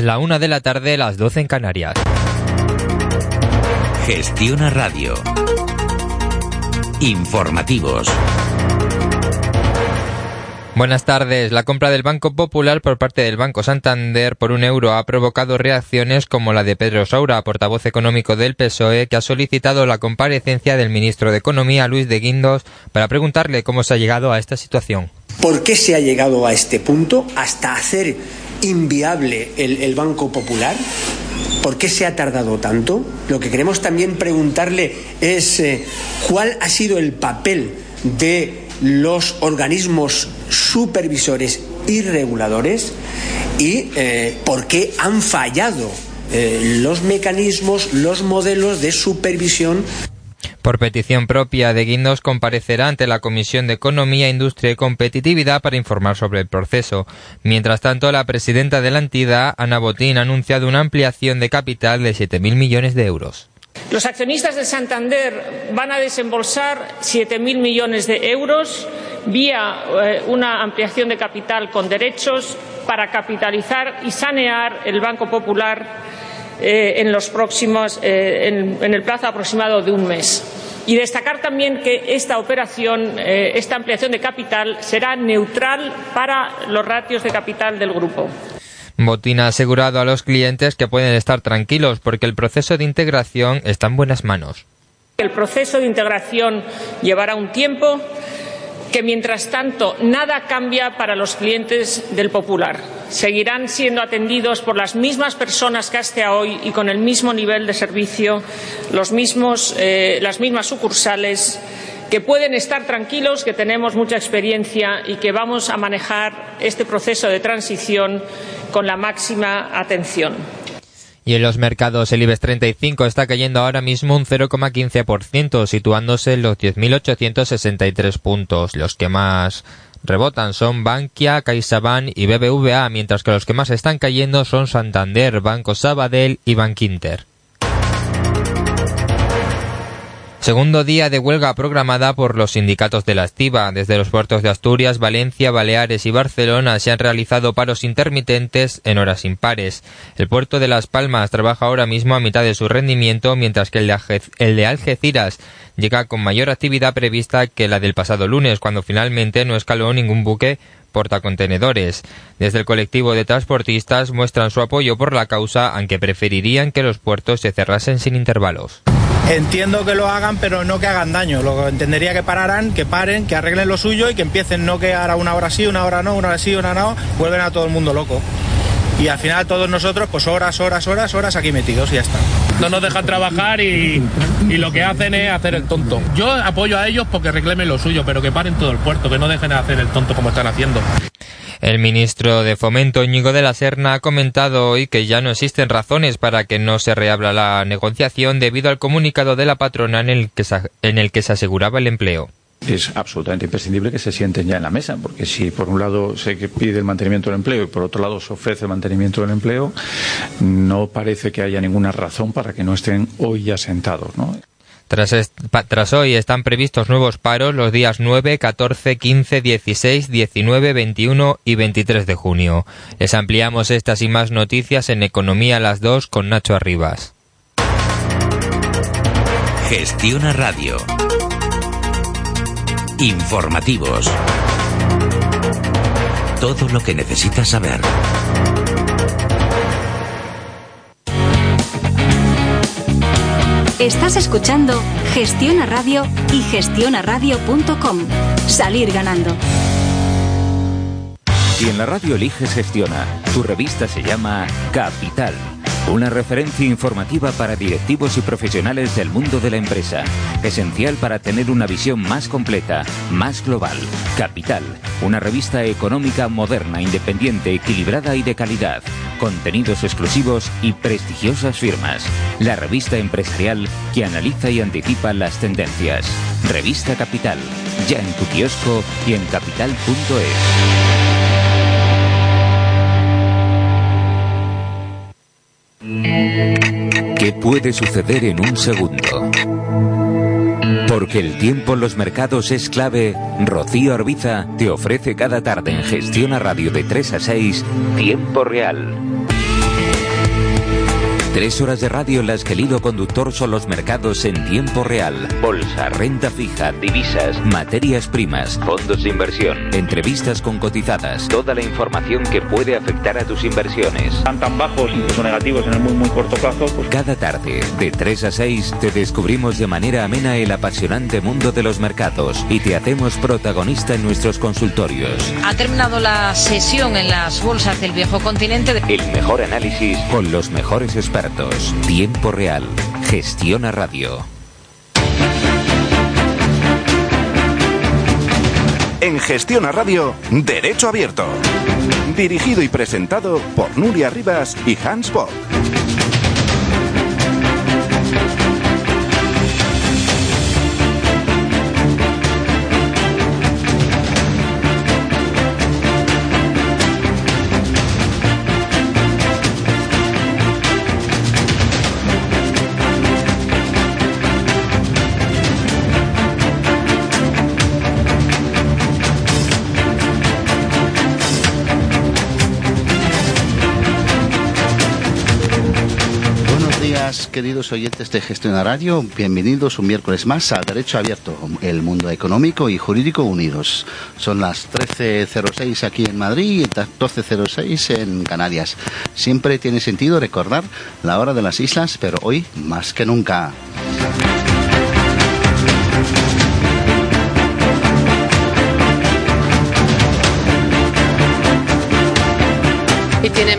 Es la una de la tarde, las 12 en Canarias. Gestiona Radio. Informativos. Buenas tardes. La compra del Banco Popular por parte del Banco Santander por un euro ha provocado reacciones como la de Pedro Saura, portavoz económico del PSOE, que ha solicitado la comparecencia del ministro de Economía, Luis de Guindos, para preguntarle cómo se ha llegado a esta situación. ¿Por qué se ha llegado a este punto hasta hacer inviable el, el Banco Popular? ¿Por qué se ha tardado tanto? Lo que queremos también preguntarle es eh, cuál ha sido el papel de los organismos supervisores y reguladores y eh, por qué han fallado eh, los mecanismos, los modelos de supervisión por petición propia de Guindos comparecerá ante la Comisión de Economía, Industria y Competitividad para informar sobre el proceso. Mientras tanto, la presidenta de la entidad, Ana Botín, ha anunciado una ampliación de capital de 7.000 millones de euros. Los accionistas de Santander van a desembolsar 7.000 millones de euros vía eh, una ampliación de capital con derechos para capitalizar y sanear el Banco Popular eh, en, los próximos, eh, en, en el plazo aproximado de un mes. Y destacar también que esta operación, eh, esta ampliación de capital, será neutral para los ratios de capital del grupo. Botín ha asegurado a los clientes que pueden estar tranquilos porque el proceso de integración está en buenas manos. El proceso de integración llevará un tiempo que, mientras tanto, nada cambia para los clientes del Popular. Seguirán siendo atendidos por las mismas personas que hasta hoy y con el mismo nivel de servicio, los mismos, eh, las mismas sucursales que pueden estar tranquilos, que tenemos mucha experiencia y que vamos a manejar este proceso de transición con la máxima atención. Y en los mercados el IBEX 35 está cayendo ahora mismo un 0,15%, situándose en los 10.863 puntos. Los que más rebotan son Bankia, CaixaBank y BBVA, mientras que los que más están cayendo son Santander, Banco Sabadell y Bankinter. Segundo día de huelga programada por los sindicatos de la estiva. Desde los puertos de Asturias, Valencia, Baleares y Barcelona se han realizado paros intermitentes en horas impares. El puerto de Las Palmas trabaja ahora mismo a mitad de su rendimiento, mientras que el de, el de Algeciras llega con mayor actividad prevista que la del pasado lunes, cuando finalmente no escaló ningún buque portacontenedores. Desde el colectivo de transportistas muestran su apoyo por la causa, aunque preferirían que los puertos se cerrasen sin intervalos. Entiendo que lo hagan, pero no que hagan daño. Lo entendería que pararan, que paren, que arreglen lo suyo y que empiecen, no que ahora una hora sí, una hora no, una hora sí, una no, vuelven a todo el mundo loco. Y al final todos nosotros, pues horas, horas, horas, horas aquí metidos y ya está. No nos dejan trabajar y, y lo que hacen es hacer el tonto. Yo apoyo a ellos porque reclamen lo suyo, pero que paren todo el puerto, que no dejen de hacer el tonto como están haciendo. El ministro de Fomento, Íñigo de la Serna, ha comentado hoy que ya no existen razones para que no se reabra la negociación debido al comunicado de la patrona en el que se, en el que se aseguraba el empleo es absolutamente imprescindible que se sienten ya en la mesa, porque si por un lado se pide el mantenimiento del empleo y por otro lado se ofrece el mantenimiento del empleo, no parece que haya ninguna razón para que no estén hoy ya sentados. ¿no? Tras, tras, hoy están previstos nuevos paros los días 9, 14, 15, 16, 19, 21 y 23 de junio. Les ampliamos estas y más noticias en Economía a las 2 con Nacho Arribas. Gestiona Radio. Informativos. Todo lo que necesitas saber. Estás escuchando Gestiona Radio y gestionaradio.com. Salir ganando. Si en la radio eliges Gestiona, tu revista se llama Capital. Una referencia informativa para directivos y profesionales del mundo de la empresa. Esencial para tener una visión más completa, más global. Capital, una revista económica moderna, independiente, equilibrada y de calidad. Contenidos exclusivos y prestigiosas firmas. La revista empresarial que analiza y anticipa las tendencias. Revista Capital, ya en tu kiosco y en capital.es. ¿Qué puede suceder en un segundo? Porque el tiempo en los mercados es clave, Rocío Arbiza te ofrece cada tarde en Gestiona Radio de 3 a 6 Tiempo Real. Tres horas de radio en las que el hilo conductor son los mercados en tiempo real. Bolsa, renta fija, divisas, materias primas, fondos de inversión, entrevistas con cotizadas, toda la información que puede afectar a tus inversiones. Están tan bajos, incluso negativos en el muy muy corto plazo. Pues... Cada tarde, de 3 a 6, te descubrimos de manera amena el apasionante mundo de los mercados y te hacemos protagonista en nuestros consultorios. Ha terminado la sesión en las bolsas del viejo continente. El mejor análisis con los mejores expertos Tiempo real. Gestiona Radio. En Gestiona Radio, Derecho Abierto. Dirigido y presentado por Nuria Rivas y Hans Bock. Queridos oyentes de Gestión Radio, bienvenidos un miércoles más a Derecho Abierto, el mundo económico y jurídico unidos. Son las 13.06 aquí en Madrid y las 12.06 en Canarias. Siempre tiene sentido recordar la hora de las islas, pero hoy más que nunca.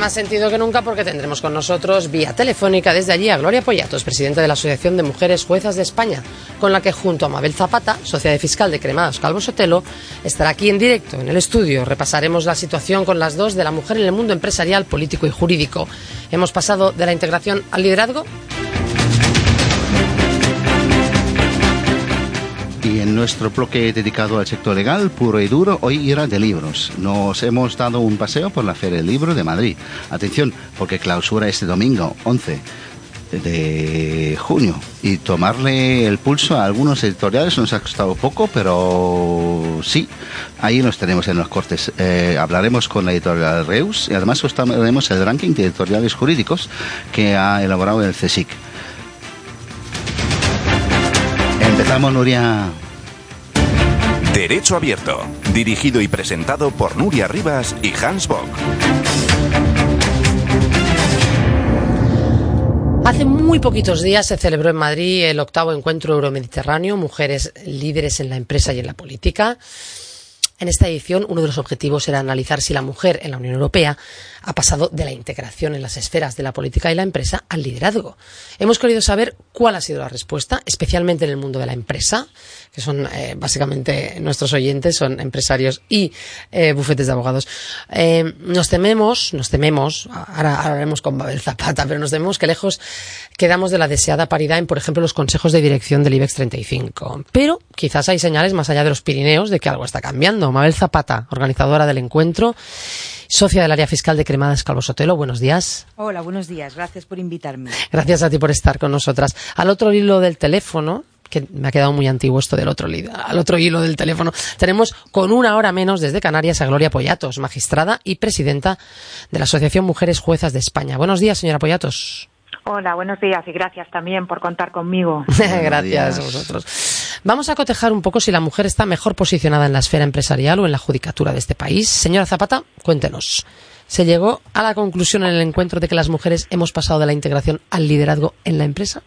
Más sentido que nunca porque tendremos con nosotros vía telefónica desde allí a Gloria Pollatos, presidenta de la Asociación de Mujeres Juezas de España, con la que junto a Mabel Zapata, socia de fiscal de Cremados Calvo Sotelo, estará aquí en directo en el estudio. Repasaremos la situación con las dos de la mujer en el mundo empresarial, político y jurídico. Hemos pasado de la integración al liderazgo. Y en nuestro bloque dedicado al sector legal, puro y duro, hoy era de libros. Nos hemos dado un paseo por la Feria del Libro de Madrid. Atención, porque clausura este domingo, 11 de junio y tomarle el pulso a algunos editoriales nos ha costado poco, pero sí, ahí nos tenemos en los cortes. Eh, hablaremos con la editorial Reus y además tenemos el ranking de editoriales jurídicos que ha elaborado el CSIC. Empezamos, Nuria. Derecho Abierto, dirigido y presentado por Nuria Rivas y Hans Bock. Hace muy poquitos días se celebró en Madrid el octavo encuentro euromediterráneo, mujeres líderes en la empresa y en la política. En esta edición, uno de los objetivos era analizar si la mujer en la Unión Europea ha pasado de la integración en las esferas de la política y la empresa al liderazgo. Hemos querido saber cuál ha sido la respuesta, especialmente en el mundo de la empresa, que son eh, básicamente nuestros oyentes, son empresarios y eh, bufetes de abogados. Eh, nos tememos, nos tememos, ahora hablaremos con Babel Zapata, pero nos tememos que lejos quedamos de la deseada paridad en, por ejemplo, los consejos de dirección del IBEX 35. Pero quizás hay señales más allá de los Pirineos de que algo está cambiando. Mabel Zapata, organizadora del encuentro, socia del área fiscal de Cremadas Calvo Sotelo. Buenos días. Hola, buenos días. Gracias por invitarme. Gracias a ti por estar con nosotras. Al otro hilo del teléfono, que me ha quedado muy antiguo esto del otro, al otro hilo del teléfono, tenemos con una hora menos desde Canarias a Gloria Pollatos, magistrada y presidenta de la Asociación Mujeres Juezas de España. Buenos días, señora Pollatos. Hola, buenos días y gracias también por contar conmigo. gracias a vosotros. Vamos a cotejar un poco si la mujer está mejor posicionada en la esfera empresarial o en la judicatura de este país. Señora Zapata, cuéntenos. ¿Se llegó a la conclusión en el encuentro de que las mujeres hemos pasado de la integración al liderazgo en la empresa?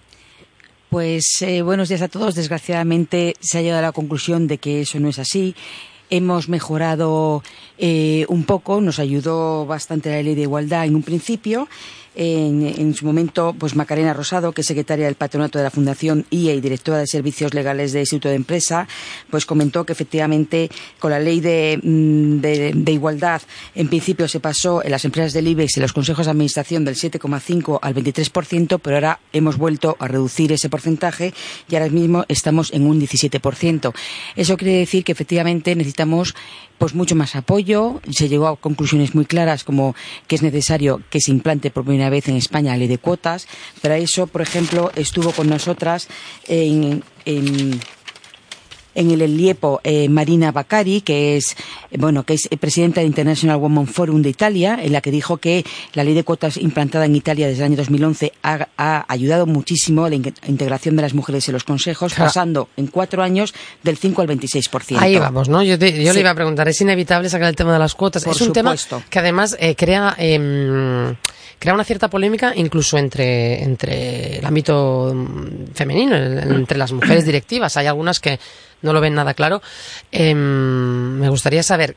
Pues eh, buenos días a todos. Desgraciadamente se ha llegado a la conclusión de que eso no es así. Hemos mejorado eh, un poco, nos ayudó bastante la ley de igualdad en un principio en, su momento, pues Macarena Rosado, que es secretaria del patronato de la Fundación IE y directora de Servicios Legales de Instituto de Empresa, pues comentó que efectivamente con la ley mm, de, igualdad, en principio se pasó en las empresas del IBEX y los consejos de administración del 7,5 al 23%, pero ahora hemos vuelto a reducir ese porcentaje y ahora mismo estamos en un 17%. Eso quiere decir que efectivamente necesitamos pues mucho más apoyo. Se llegó a conclusiones muy claras como que es necesario que se implante por primera vez en España ley de cuotas. Para eso, por ejemplo, estuvo con nosotras en el Eliepo eh, Marina Bacari, que es, eh, bueno, que es presidenta del International Women Forum de Italia, en la que dijo que la ley de cuotas implantada en Italia desde el año 2011 ha, ha ayudado muchísimo a la integración de las mujeres en los consejos, pasando en cuatro años del 5 al 26%. Ahí vamos, ¿no? Yo, le iba a preguntar, ¿es inevitable sacar el tema de las cuotas? es un tema que además eh, crea... Em, crea una cierta polémica incluso entre, entre el ámbito mm, femenino, entre las mujeres directivas. Hay algunas que no lo ven nada claro. Em, me gustaría saber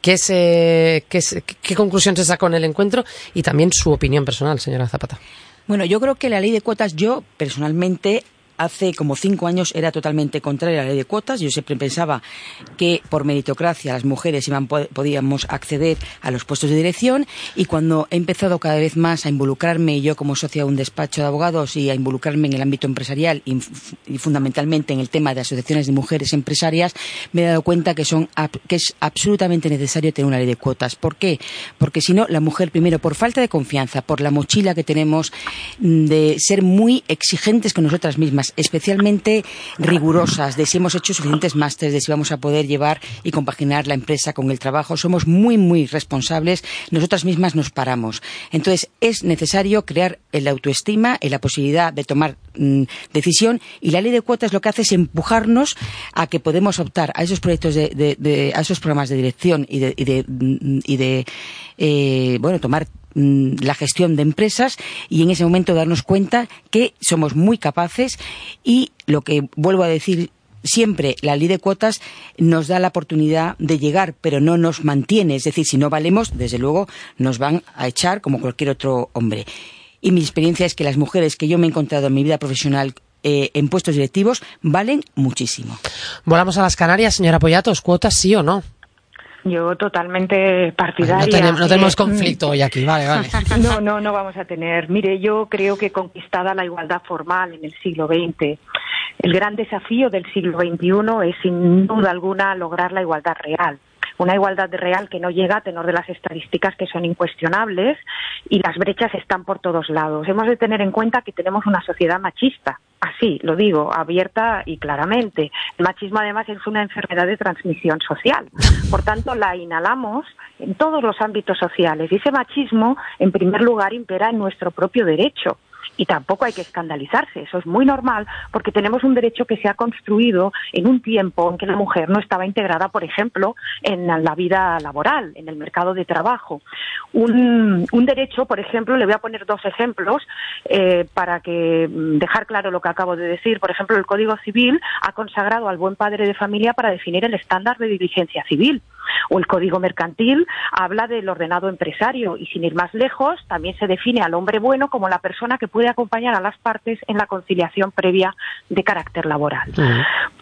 qué, se, qué, qué conclusión se sacó en el encuentro y también su opinión personal, señora Zapata. Bueno, yo creo que la ley de cuotas, yo personalmente hace como cinco años era totalmente contraria a la ley de cuotas. Yo siempre pensaba que por meritocracia las mujeres iban, podíamos acceder a los puestos de dirección y cuando he empezado cada vez más a involucrarme yo como socia de un despacho de abogados y a involucrarme en el ámbito empresarial y, fundamentalmente en el tema de asociaciones de mujeres empresarias, me he dado cuenta que, son, que es absolutamente necesario tener una ley de cuotas. ¿Por qué? Porque si no, la mujer, primero, por falta de confianza, por la mochila que tenemos mm, de ser muy exigentes con nosotras mismas, especialmente rigurosas de si hemos hecho suficientes másteres, de si vamos a poder llevar y compaginar la empresa con el trabajo. Somos muy, muy responsables. Nosotras mismas nos paramos. Entonces, es necesario crear la autoestima y la posibilidad de tomar mm, decisión y la ley de cuotas lo que hace es empujarnos a que podemos optar a esos proyectos de, a esos programas de dirección y de, y de, mm, y de eh, bueno tomar Mm, la gestión de empresas y en ese momento darnos cuenta que somos muy capaces y lo que vuelvo a decir siempre la ley de cuotas nos da la oportunidad de llegar, pero no nos mantiene. Es decir, si no valemos, desde luego nos van a echar como cualquier otro hombre. Y mi experiencia es que las mujeres que yo me he encontrado en mi vida profesional eh, en puestos directivos valen muchísimo. Volamos a las Canarias, señora Pollatos, ¿cuotas sí o no? Yo totalmente partidaria. No tenemos, no tenemos conflicto hoy aquí, vale, vale. No, no, no vamos a tener. Mire, yo creo que conquistada la igualdad formal en el siglo XX, el gran desafío del siglo XXI es sin duda alguna lograr la igualdad real una igualdad real que no llega a tenor de las estadísticas que son incuestionables y las brechas están por todos lados. Hemos de tener en cuenta que tenemos una sociedad machista, así lo digo, abierta y claramente. El machismo además es una enfermedad de transmisión social. Por tanto, la inhalamos en todos los ámbitos sociales y ese machismo, en primer lugar, impera en nuestro propio derecho y tampoco hay que escandalizarse, eso es muy normal porque tenemos un derecho que se ha construido en un tiempo en que la mujer no estaba integrada, por ejemplo, en la vida laboral, en el mercado de trabajo. Un, derecho, por ejemplo, le voy a poner dos ejemplos eh, para que mm, dejar claro lo que acabo de decir. Por ejemplo, el Código Civil ha consagrado al buen padre de familia para definir el estándar de diligencia civil. O el Código Mercantil habla del ordenado empresario y sin ir más lejos también se define al hombre bueno como la persona que puede acompañar a las partes en la conciliación previa de carácter laboral.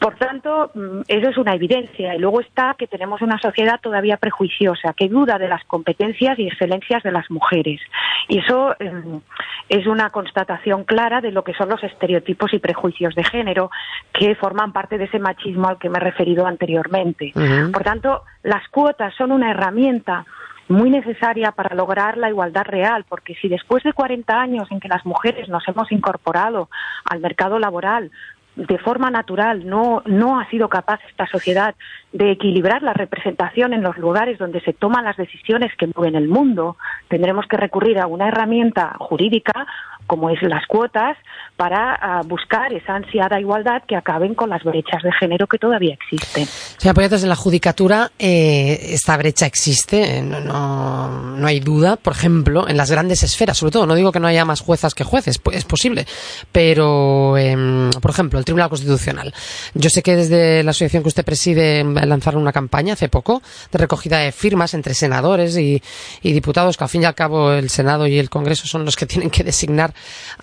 Por tanto, mm, eso es una evidencia y luego está que tenemos una sociedad todavía prejuiciosa que duda de las competencias y excelencias de las mujeres. Y eso em, es una constatación clara de lo que son los estereotipos y prejuicios de género que forman parte de ese machismo al que me he referido anteriormente. Por tanto, las cuotas son una herramienta muy necesaria para lograr la igualdad real, porque si después de 40 años en que las mujeres nos hemos incorporado al mercado laboral de forma natural no, no ha sido capaz esta sociedad de equilibrar la representación en los lugares donde se toman las decisiones que mueven el mundo, tendremos que recurrir a una herramienta jurídica como es las cuotas, para ah, buscar esa ansiada igualdad que acaben con las brechas de género que todavía existen. Señora Poyatos, en la judicatura eh, esta brecha existe, no, no, no, hay duda. Por ejemplo, en las grandes esferas, sobre todo, no digo que no haya más juezas que jueces, es posible, pero, em, por ejemplo, el Tribunal Constitucional. Yo sé que desde la asociación que usted preside lanzaron una campaña hace poco de recogida de firmas entre senadores y, diputados, que al fin y al cabo el Senado y el Congreso son los que tienen que designar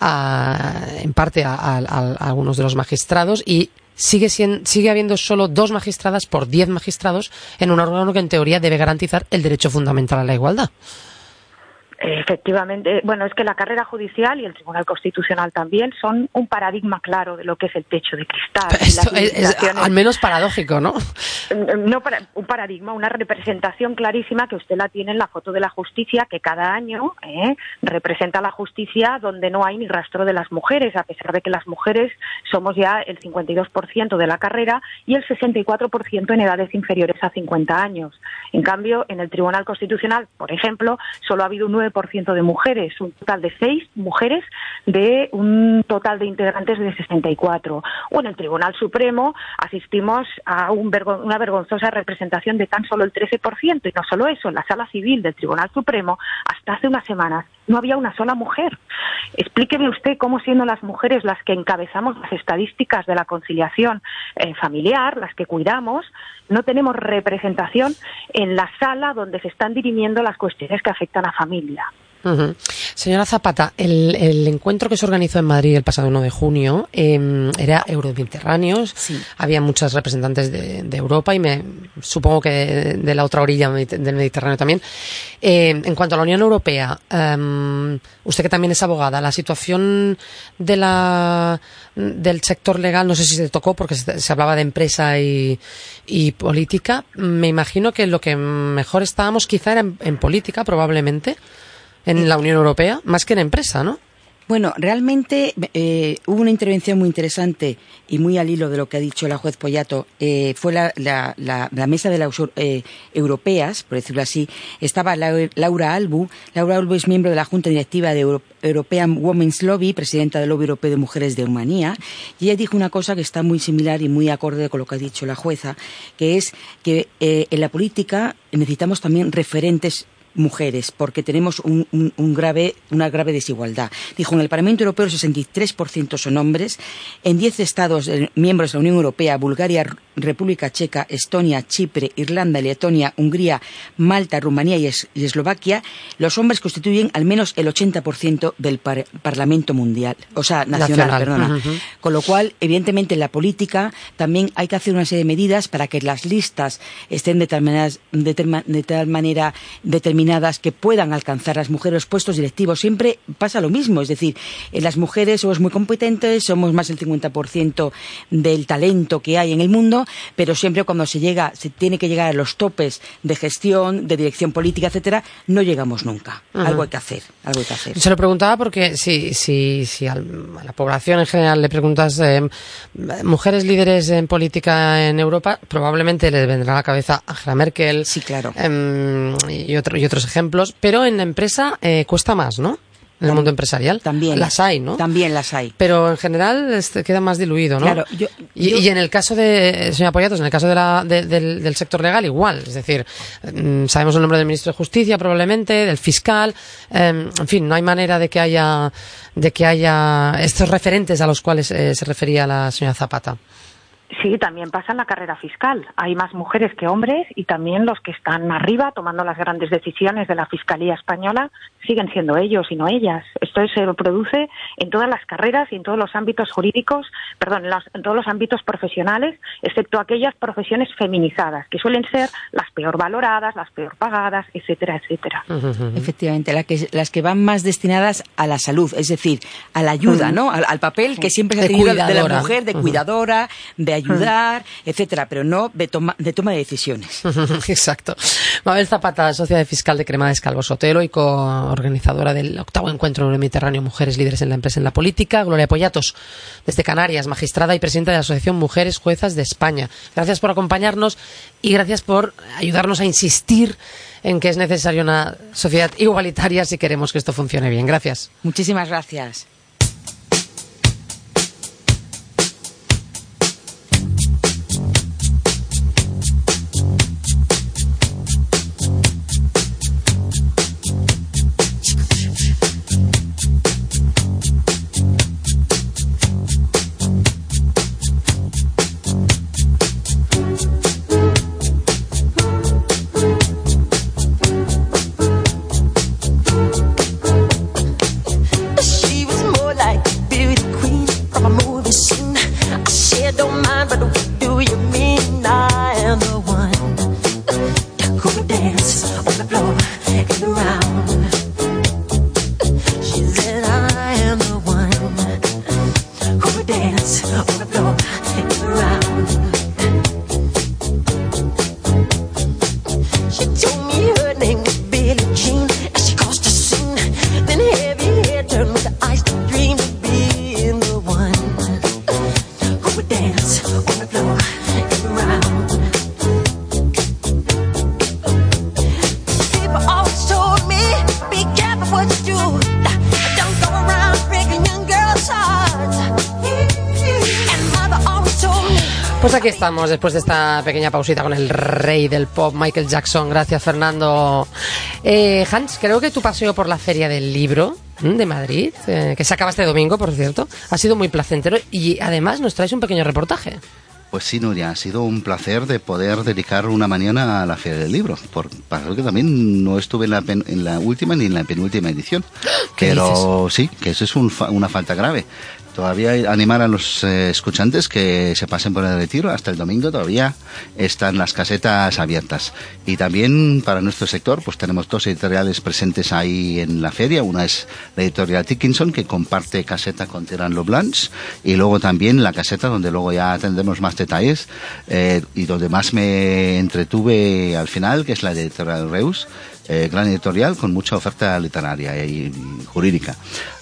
en parte a, algunos de los magistrados y sigue, sigue habiendo solo dos magistradas por diez magistrados en un órgano que en teoría debe garantizar el derecho fundamental a la igualdad. Efectivamente, bueno, es que la carrera judicial y el Tribunal Constitucional también son un paradigma claro de lo que es el techo de cristal. Esto es, es, al menos paradójico, ¿no? No, para, un paradigma, una representación clarísima que usted la tiene en la foto de la justicia, que cada año ¿eh? representa la justicia donde no hay ni rastro de las mujeres, a pesar de que las mujeres somos ya el 52% de la carrera y el 64% en edades inferiores a 50 años. En cambio, en el Tribunal Constitucional, por ejemplo, solo ha habido un 9% de mujeres, un total de 6 mujeres de un total de integrantes de 64. O en el Tribunal Supremo asistimos a un una vergonzosa representación de tan solo el 13%. Y no solo eso, en la Sala Civil del Tribunal Supremo, hasta hace unas semanas, no había una sola mujer. Explíqueme usted cómo siendo las mujeres las que encabezamos las estadísticas de la conciliación eh, familiar, las que cuidamos, no tenemos representación en la sala donde se están dirimiendo las cuestiones que afectan a familia. Señora Zapata, el, encuentro que se organizó en Madrid el pasado 1 de junio eh, era Euromediterráneos. Había muchos representantes de, Europa y me supongo que de, la otra orilla del Mediterráneo también. Eh, en cuanto a la Unión Europea, em, usted que también es abogada, la situación de la, del sector legal, no sé si se tocó porque se, hablaba de empresa y, política. Me imagino que lo que mejor estábamos quizá era en política, probablemente en la Unión Europea, más que en empresa, ¿no? Bueno, realmente eh, hubo una intervención muy interesante y muy al hilo de lo que ha dicho la juez Pollato. Eh, fue la, mesa de las eh, europeas, por decirlo así. Estaba Laura Albu. Laura Albu es miembro de la Junta Directiva de European Women's Lobby, presidenta del Lobby Europeo de Mujeres de Rumanía. Y ella dijo una cosa que está muy similar y muy acorde con lo que ha dicho la jueza, que es que en la política necesitamos también referentes mujeres, porque tenemos un, grave, una grave desigualdad. Dijo, en el Parlamento Europeo el 63% son hombres, en 10 Estados eh, miembros de la Unión Europea, Bulgaria, República Checa, Estonia, Chipre, Irlanda, Letonia, Hungría, Malta, Rumanía y, Eslovaquia, los hombres constituyen al menos el 80% del Parlamento Mundial, o sea, nacional, perdona. Con lo cual, evidentemente, en la política también hay que hacer una serie de medidas para que las listas estén determinadas, de, de tal manera determinadas que puedan alcanzar las mujeres los puestos directivos. Siempre pasa lo mismo, es decir, eh, las mujeres somos muy competentes, somos más del 50% del talento que hay en el mundo, pero siempre cuando se llega, se tiene que llegar a los topes de gestión, de dirección política, etcétera, no llegamos nunca. Algo hay que hacer, algo hay que hacer. Se lo preguntaba porque si, si, si a la población en general le preguntas eh, mujeres líderes en política en Europa, probablemente le vendrá a la cabeza Angela Merkel. Sí, claro. Em, y, otro, y otros ejemplos, pero en la empresa eh, cuesta más, ¿no? En el mundo empresarial. También. Las hay, ¿no? También las hay. Pero en general este, queda más diluido, ¿no? Claro. y, en el caso de, señora Pollatos, en el caso de la, del, sector legal, igual. Es decir, mm, sabemos el nombre del ministro de Justicia, probablemente, del fiscal. Em, en fin, no hay manera de que haya, de que haya estos referentes a los cuales eh, se refería la señora Zapata. Sí, también pasa en la carrera fiscal. Hay más mujeres que hombres y también los que están arriba tomando las grandes decisiones de la Fiscalía española siguen siendo ellos y no ellas. Esto se produce en todas las carreras y en todos los ámbitos jurídicos, perdón, en, todos los ámbitos profesionales, excepto aquellas profesiones feminizadas, que suelen ser las peor valoradas, las peor pagadas, etcétera, etcétera. Efectivamente, las que van más destinadas a la salud, es decir, a la ayuda, ¿no? Al, papel que siempre se ha tenido de la mujer, de cuidadora, de ayudar, etcétera, pero no de toma de, toma de decisiones. Exacto. Mabel Zapata, socia de fiscal de Cremades Calvo Sotelo y coorganizadora del octavo encuentro Mediterráneo Mujeres Líderes en la Empresa en la Política. Gloria Pollatos, desde Canarias, magistrada y presidenta de la Asociación Mujeres Juezas de España. Gracias por acompañarnos y gracias por ayudarnos a insistir en que es necesaria una sociedad igualitaria si queremos que esto funcione bien. Gracias. Muchísimas gracias. Después de esta pequeña pausita con el rey del pop, Michael Jackson. Gracias, Fernando. Eh, Hans, creo que tu paseo por la Feria del Libro de Madrid, eh, que se acaba este domingo, por cierto, ha sido muy placentero y además nos traes un pequeño reportaje. Pues sí, Nuria, ha sido un placer de poder dedicar una mañana a la Feria del Libro, por, para que también no estuve en la, en la última ni en la penúltima edición. Pero sí, que eso es una falta grave. Todavía animar a los eh, escuchantes que se pasen por el retiro. Hasta el domingo todavía están las casetas abiertas. Y también para nuestro sector, pues tenemos dos editoriales presentes ahí en la feria. Una es la editorial Dickinson, que comparte caseta con Terran Blanche. Y luego también la caseta, donde luego ya tendremos más detalles. Eh, y donde más me entretuve al final, que es la editorial Reus eh, gran editorial con mucha oferta literaria y, jurídica.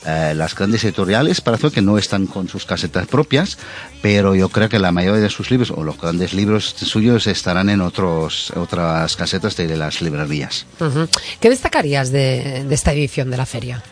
Eh, las grandes editoriales parece que no están con sus casetas propias, pero yo creo que la mayoría de sus libros o los grandes libros suyos estarán en otros, otras casetas de, las librerías. ¿Qué destacarías de esta edición de la feria?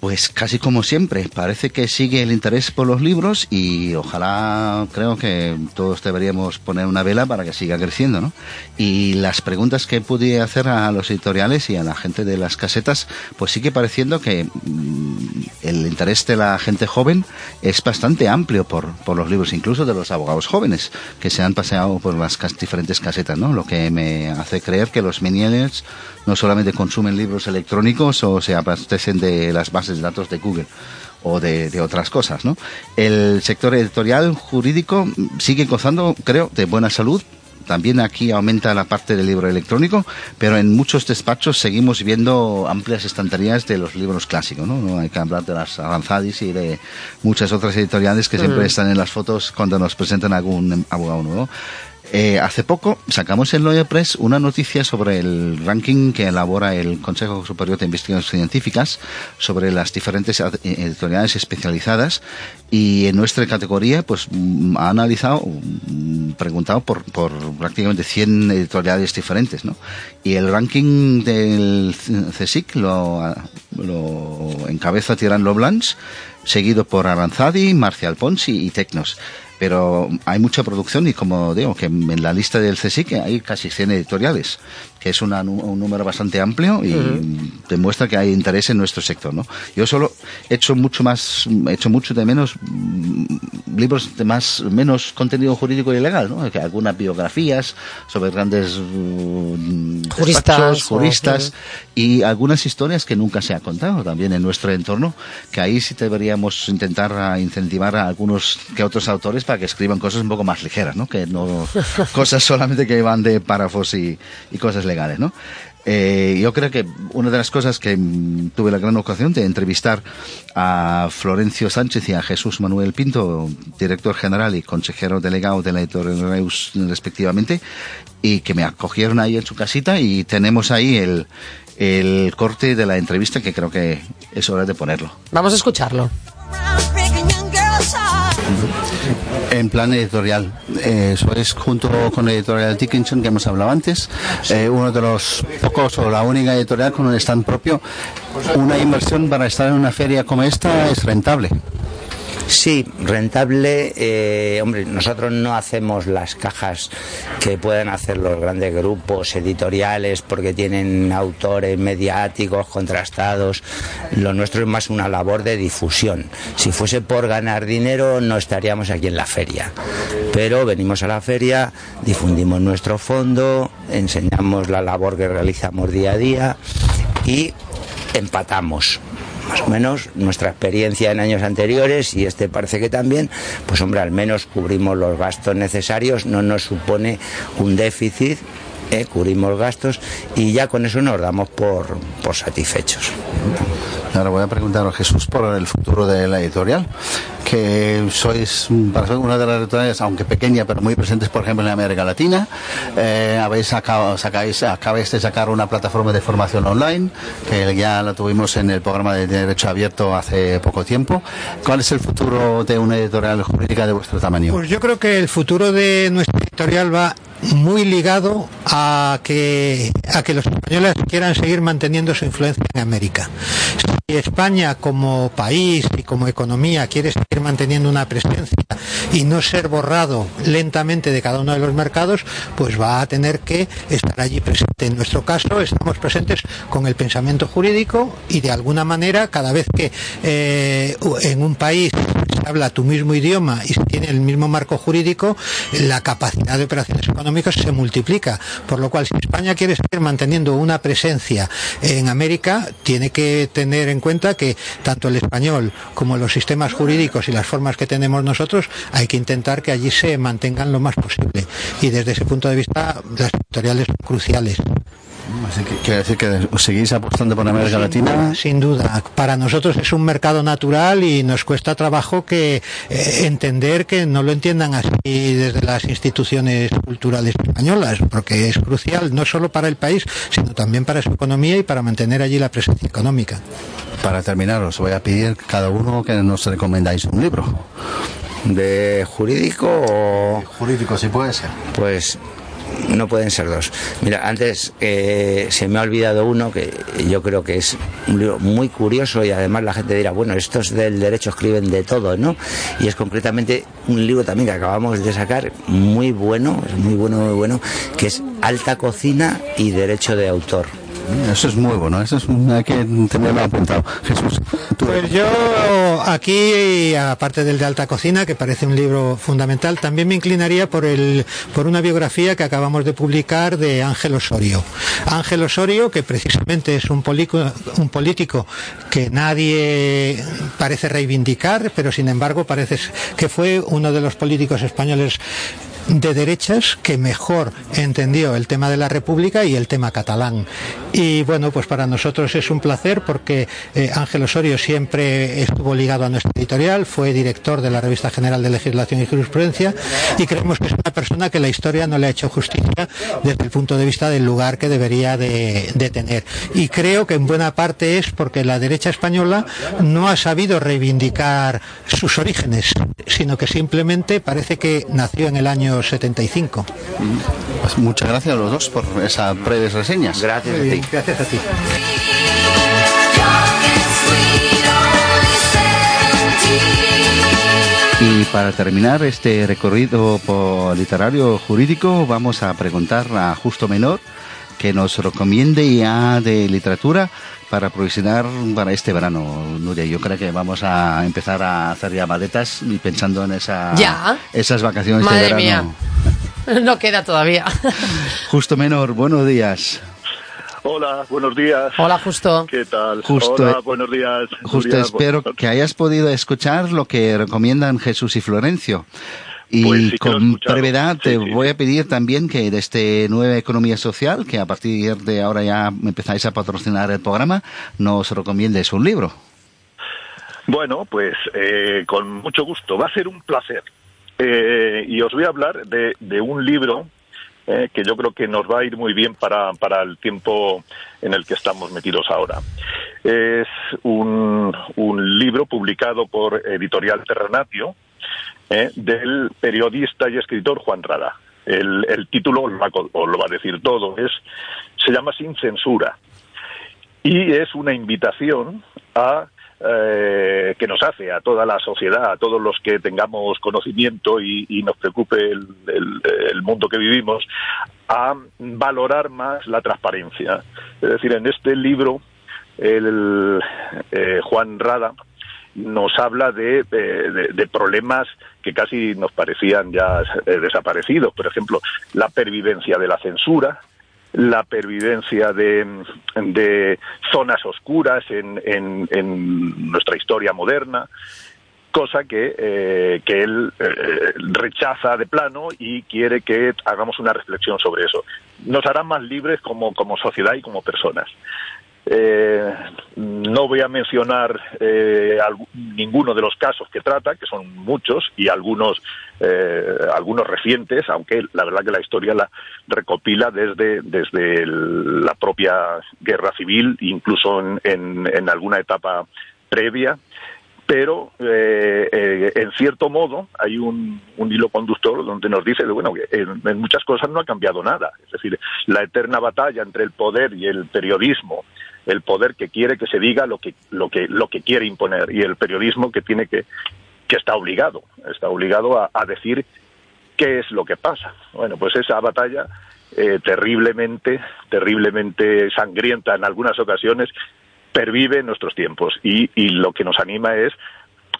Pues casi como siempre, parece que sigue el interés por los libros y ojalá creo que todos deberíamos poner una vela para que siga creciendo, ¿no? Y las preguntas que pude hacer a los editoriales y a la gente de las casetas, pues sigue pareciendo que mm, el interés de la gente joven es bastante amplio por, por los libros, incluso de los abogados jóvenes que se han paseado por las diferentes casetas, ¿no? Lo que me hace creer que los millennials no solamente consumen libros electrónicos o se abastecen de las bases de datos de Google o de, otras cosas. ¿no? El sector editorial jurídico sigue gozando, creo, de buena salud. También aquí aumenta la parte del libro electrónico, pero en muchos despachos seguimos viendo amplias estanterías de los libros clásicos. No, no hay que hablar de las Avanzadis y de muchas otras editoriales que siempre mm. están en las fotos cuando nos presentan algún abogado nuevo. Eh, hace poco sacamos en Lawyer Press una noticia sobre el ranking que elabora el Consejo Superior de Investigaciones Científicas sobre las diferentes editoriales especializadas y en nuestra categoría pues mm, ha analizado, mm, preguntado por, por prácticamente 100 editoriales diferentes, ¿no? Y el ranking del CSIC lo, lo encabeza Tirán seguido por Aranzadi, Marcial Pons y Tecnos pero hay mucha producción y como digo, que en la lista del CSIC hay casi 100 editoriales que es un número bastante amplio y demuestra que hay interés en nuestro sector. ¿no? Yo solo he hecho mucho más, he hecho mucho de menos libros de más menos contenido jurídico y legal, ¿no? que algunas biografías sobre grandes mm, juristas, juristas y algunas historias que nunca se ha contado también en nuestro entorno, que ahí sí deberíamos intentar incentivar a algunos que otros autores para que escriban cosas un poco más ligeras, ¿no? que no cosas solamente que van de párrafos y, y cosas legales ¿no? Eh, yo creo que una de las cosas que mm, tuve la gran ocasión de entrevistar a Florencio Sánchez y a Jesús Manuel Pinto, director general y consejero delegado de la editorial Reus respectivamente, y que me acogieron ahí en su casita y tenemos ahí el, el corte de la entrevista que creo que es hora de ponerlo. Vamos a escucharlo en plan editorial. Eh, eso es junto con la editorial Dickinson que hemos hablado antes, eh, uno de los pocos o la única editorial con un stand propio. Una inversión para estar en una feria como esta es rentable. Sí, rentable. Eh, hombre, nosotros no hacemos las cajas que pueden hacer los grandes grupos editoriales porque tienen autores mediáticos contrastados. Lo nuestro es más una labor de difusión. Si fuese por ganar dinero, no estaríamos aquí en la feria. Pero venimos a la feria, difundimos nuestro fondo, enseñamos la labor que realizamos día a día y empatamos más o menos nuestra experiencia en años anteriores y este parece que también, pues hombre, al menos cubrimos los gastos necesarios, no nos supone un déficit eh, cubrimos gastos y ya con eso nos damos por, por satisfechos. Ahora voy a preguntar a Jesús por el futuro de la editorial, que sois una de las editoriales, aunque pequeña, pero muy presentes, por ejemplo, en América Latina. Eh, habéis sacado, acabáis de sacar una plataforma de formación online, que ya la tuvimos en el programa de Derecho Abierto hace poco tiempo. ¿Cuál es el futuro de una editorial jurídica de vuestro tamaño? Pues yo creo que el futuro de nuestra editorial va muy ligado a que, a que los españoles quieran seguir manteniendo su influencia en América. Si España como país y como economía quiere seguir manteniendo una presencia y no ser borrado lentamente de cada uno de los mercados, pues va a tener que estar allí presente. En nuestro caso estamos presentes con el pensamiento jurídico y de alguna manera cada vez que eh, en un país se habla tu mismo idioma y se tiene el mismo marco jurídico, la capacidad de operaciones económicas se multiplica. Por lo cual, si España quiere seguir manteniendo una presencia en América, tiene que tener en cuenta que tanto el español como los sistemas jurídicos y las formas que tenemos nosotros, hay que intentar que allí se mantengan lo más posible. Y desde ese punto de vista, las editoriales son cruciales. Así que quiere decir que seguís apostando por América Latina. Sin duda, para nosotros es un mercado natural y nos cuesta trabajo que eh, entender que no lo entiendan así desde las instituciones culturales españolas, porque es crucial no solo para el país, sino también para su economía y para mantener allí la presencia económica. Para terminar, os voy a pedir cada uno que nos recomendáis un libro. ¿De jurídico o...? Jurídico, si puede ser. Pues no pueden ser dos. Mira, antes eh, se me ha olvidado uno que yo creo que es un libro muy curioso y además la gente dirá, bueno, estos del derecho escriben de todo, ¿no? Y es concretamente un libro también que acabamos de sacar, muy bueno, es muy bueno, muy bueno, que es Alta Cocina y Derecho de Autor. Eso es muy bueno, eso es hay que tenerlo apuntado. Jesús, tú Pues yo aquí, aparte del de Alta Cocina, que parece un libro fundamental, también me inclinaría por, el, por una biografía que acabamos de publicar de Ángel Osorio. Ángel Osorio, que precisamente es un, polico- un político que nadie parece reivindicar, pero sin embargo parece que fue uno de los políticos españoles de derechas que mejor entendió el tema de la República y el tema catalán. Y bueno, pues para nosotros es un placer porque eh, Ángel Osorio siempre estuvo ligado a nuestra editorial, fue director de la Revista General de Legislación y Jurisprudencia y creemos que es una persona que la historia no le ha hecho justicia desde el punto de vista del lugar que debería de, de tener. Y creo que en buena parte es porque la derecha española no ha sabido reivindicar sus orígenes, sino que simplemente parece que nació en el año 75. Pues muchas gracias a los dos por esas breves reseñas. Gracias Muy bien, gracias a ti. Y para terminar este recorrido por literario jurídico, vamos a preguntar a Justo Menor que nos recomiende ya de literatura para provisionar para este verano, Nuria. Yo creo que vamos a empezar a hacer ya maletas y pensando en esa, Ya. esas vacaciones Madre de verano. mía. No queda todavía. Justo Menor, buenos días. Hola, buenos días. Hola, Justo. ¿Qué tal? Justo, Hola, eh, buenos días. Justo Nuria. espero que hayas podido escuchar lo que recomiendan Jesús y Florencio. Y Pues sí con brevedad te Sí, voy a pedir también que de este Nueva Economía Social, que a partir de ahora ya empezáis a patrocinar el programa, nos recomiendes un libro. Bueno, pues eh, con mucho gusto. Va a ser un placer. Eh, y os voy a hablar de, de un libro eh, que yo creo que nos va a ir muy bien para, para el tiempo en el que estamos metidos ahora. Es un, un libro publicado por Editorial Terrenatio eh, del periodista y escritor Juan Rada. El, el título lo lo va a decir todo. Es, se llama Sin Censura. y es una invitación a eh, que nos hace a toda la sociedad, a todos los que tengamos conocimiento y, nos preocupe el, el- el mundo que vivimos, a valorar más la transparencia. Es decir, en este libro, el, eh, Juan Rada nos habla de, eh, de- de problemas que casi nos parecían ya eh, desaparecidos. Por ejemplo, la pervivencia de la censura, la pervivencia de, de zonas oscuras en, en- nuestra historia moderna, cosa que, eh, que él eh, rechaza de plano y quiere que hagamos una reflexión sobre eso. Nos hará más libres como, como sociedad y como personas. Eh, no voy a mencionar eh, ninguno de los casos que trata, que son muchos y algunos eh, algunos recientes, aunque la verdad que la historia la recopila desde desde la propia guerra civil, incluso en, en- alguna etapa previa. Pero en cierto modo hay un, hilo conductor donde nos dice bueno que en muchas cosas no ha cambiado nada. Es decir, la eterna batalla entre el poder y el periodismo el poder que quiere que se diga lo que lo que lo que quiere imponer y el periodismo que tiene que que está obligado, está obligado a, a decir qué es lo que pasa. Bueno, pues esa batalla eh, terriblemente, terriblemente sangrienta en algunas ocasiones, pervive en nuestros tiempos y, y lo que nos anima es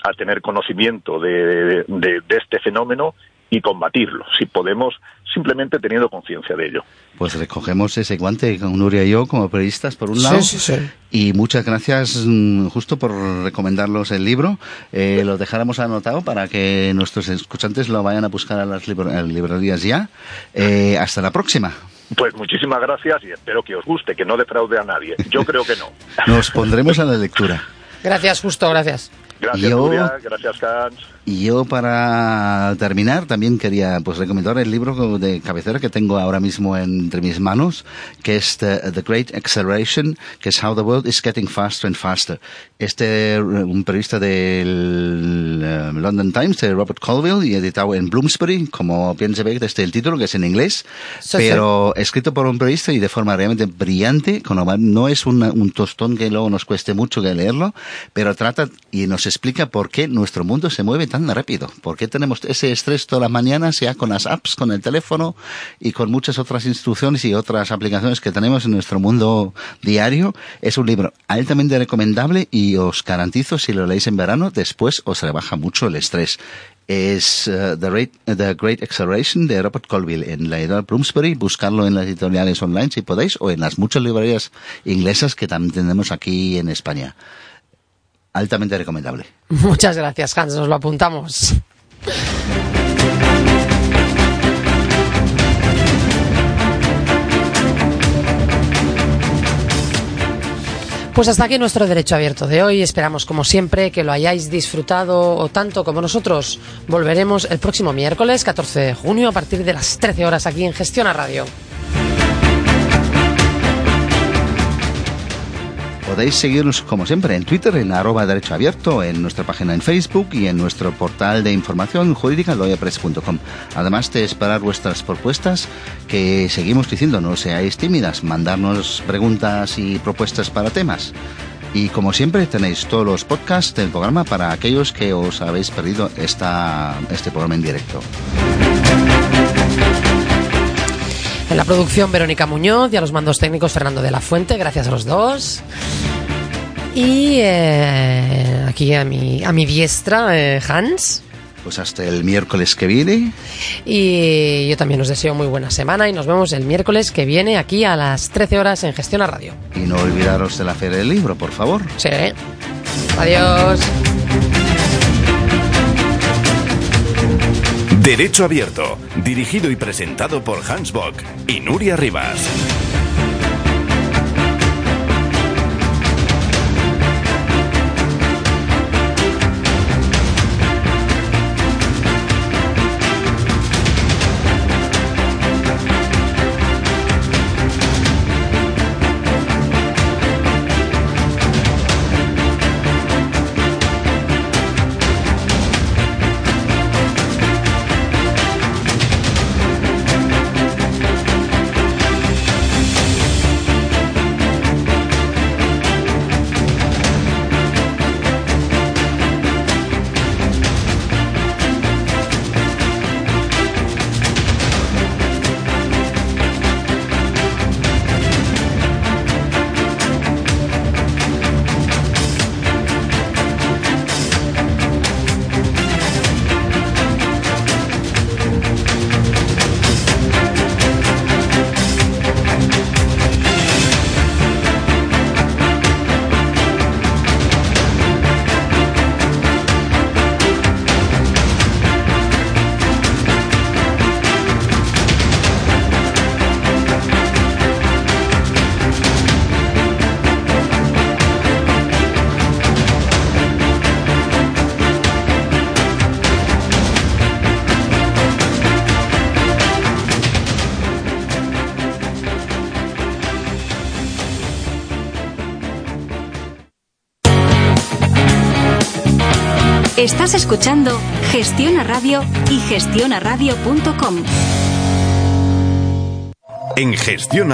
a tener conocimiento de, de, de este fenómeno y combatirlo, si podemos, simplemente teniendo conciencia de ello. Pues recogemos ese guante con Nuria y yo como periodistas, por un lado. Sí, sí, sí. Y muchas gracias mm, justo por recomendarlos el libro. Eh, lo dejáramos anotado para que nuestros escuchantes lo vayan a buscar a las libro- a las librerías ya. Eh, hasta la próxima. Pues muchísimas gracias y espero que os guste, que no defraude a nadie. Yo creo que no. Nos pondremos a la lectura. Gracias, justo, gracias. Gracias, Yo- Nuria, gracias, Hans. Y yo para terminar también quería pues recomendar el libro de cabecera que tengo ahora mismo entre mis manos, que es The, The Great Acceleration, que es How the World is Getting Faster and Faster. Este, un periodista del eh, London Times, de Robert Colville, y editado en Bloomsbury, como bien se ve desde el título, que es en inglés, Sí, pero escrito por un periodista y de forma realmente brillante, con lo cual no es una- un tostón que luego nos cueste mucho que leerlo, pero trata y nos explica por qué nuestro mundo se mueve tan rápido, por qué tenemos ese estrés todas las mañanas, ya con las apps, con el teléfono y con muchas otras instrucciones y otras aplicaciones que tenemos en nuestro mundo diario. Es un libro altamente recomendable y os garantizo, si lo leéis en verano, después os rebaja mucho el estrés es The, Great, The Great Acceleration de Robert Colville en la editorial Bloomsbury. Buscarlo en las editoriales online si podéis o en las muchas librerías inglesas que también tenemos aquí en España. Altamente recomendable. Muchas gracias, Hans, nos lo apuntamos. Pues hasta aquí nuestro derecho abierto de hoy. Esperamos, como siempre, que lo hayáis disfrutado o tanto como nosotros. Volveremos el próximo miércoles, 14 de junio, a partir de las 13 horas aquí en Gestiona Radio. Podéis seguirnos como siempre en Twitter, en arroba derecho abierto, en nuestra página en Facebook y en nuestro portal de información jurídica loyapress.com. Además de esperar vuestras propuestas, que seguimos diciendo no seáis tímidas, mandarnos preguntas y propuestas para temas. Y como siempre tenéis todos los podcasts del programa para aquellos que os habéis perdido esta, este programa en directo. En la producción, Verónica Muñoz y a los mandos técnicos, Fernando de la Fuente. Gracias a los dos. Y eh, aquí a mi, a mi diestra, eh, Hans. Pues hasta el miércoles que viene. Y yo también os deseo muy buena semana y nos vemos el miércoles que viene aquí a las 13 horas en Gestión a Radio. Y no olvidaros de la Feria del Libro, por favor. Sí. Adiós. Derecho Abierto, dirigido y presentado por Hans Bock y Nuria Rivas. Estás escuchando Gestiona Radio y gestionaradio.com. En Gestión